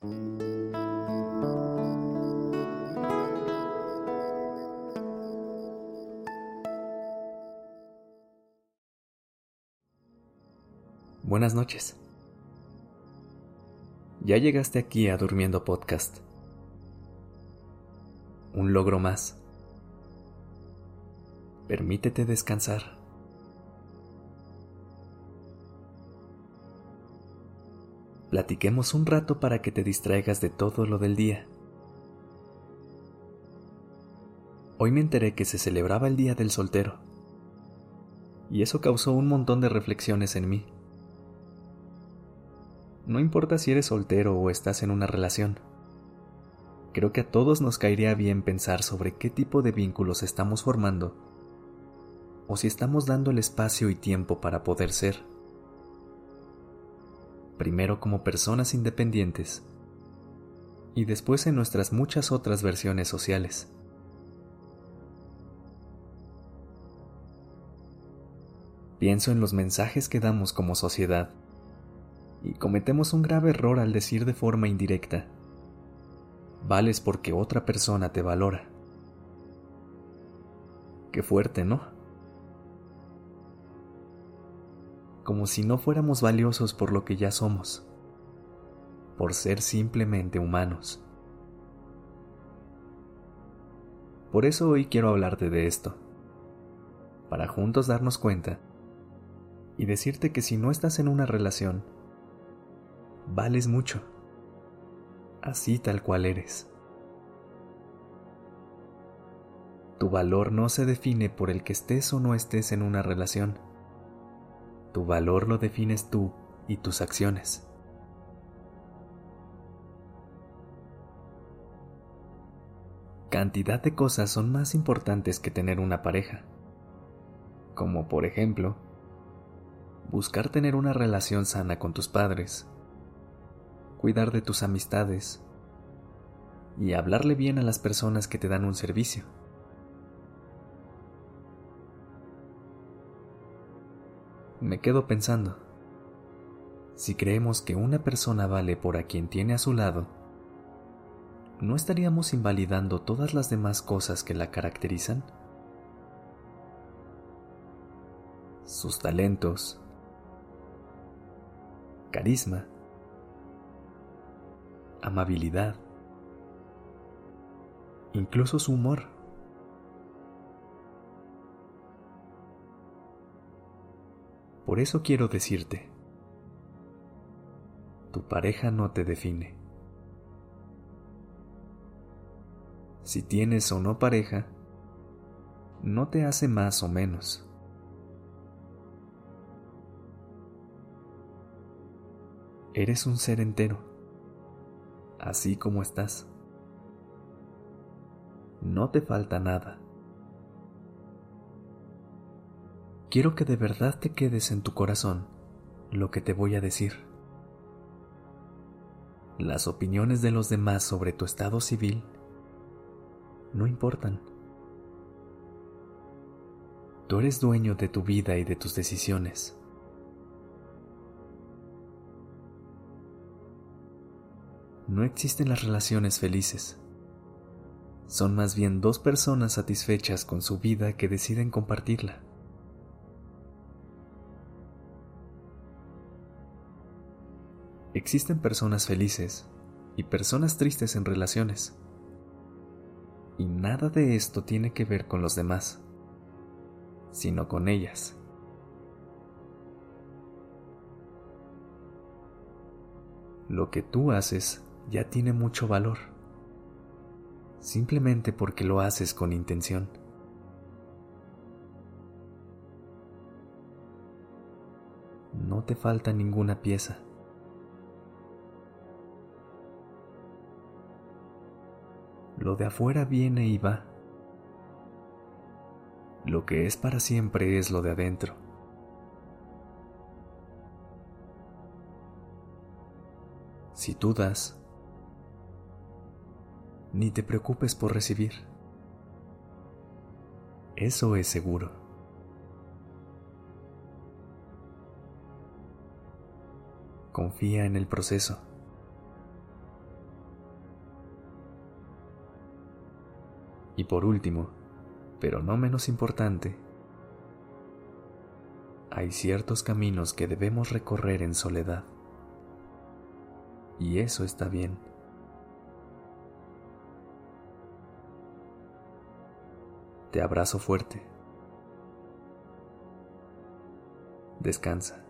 Buenas noches. Ya llegaste aquí a Durmiendo Podcast. Un logro más. Permítete descansar. Platiquemos un rato para que te distraigas de todo lo del día. Hoy me enteré que se celebraba el Día del Soltero. Y eso causó un montón de reflexiones en mí. No importa si eres soltero o estás en una relación. Creo que a todos nos caería bien pensar sobre qué tipo de vínculos estamos formando o si estamos dando el espacio y tiempo para poder ser. Primero como personas independientes y después en nuestras muchas otras versiones sociales. Pienso en los mensajes que damos como sociedad y cometemos un grave error al decir de forma indirecta, vales porque otra persona te valora. Qué fuerte, ¿no? Como si no fuéramos valiosos por lo que ya somos, por ser simplemente humanos. Por eso hoy quiero hablarte de esto, para juntos darnos cuenta y decirte que si no estás en una relación, vales mucho, así tal cual eres. Tu valor no se define por el que estés o no estés en una relación. Tu valor lo defines tú y tus acciones. Cantidad de cosas son más importantes que tener una pareja, como por ejemplo, buscar tener una relación sana con tus padres, cuidar de tus amistades y hablarle bien a las personas que te dan un servicio. Me quedo pensando, si creemos que una persona vale por a quien tiene a su lado, ¿no estaríamos invalidando todas las demás cosas que la caracterizan? Sus talentos, carisma, amabilidad, incluso su humor. Por eso quiero decirte, tu pareja no te define. Si tienes o no pareja, no te hace más o menos. Eres un ser entero así como estás. No te falta nada. Quiero que de verdad te quedes en tu corazón lo que te voy a decir. Las opiniones de los demás sobre tu estado civil no importan. Tú eres dueño de tu vida y de tus decisiones. no existen las relaciones felices. Son más bien dos personas satisfechas con su vida que deciden compartirla. Existen personas felices y personas tristes en relaciones. Y nada de esto tiene que ver con los demás, sino con ellas. Lo que tú haces ya tiene mucho valor, simplemente porque lo haces con intención. No te falta ninguna pieza. Lo de afuera viene y va. Lo que es para siempre es lo de adentro. Si tú das, ni te preocupes por recibir. Eso es seguro. Confía en el proceso. Y por último, pero no menos importante, hay ciertos caminos que debemos recorrer en soledad. Y eso está bien. Te abrazo fuerte. Descansa.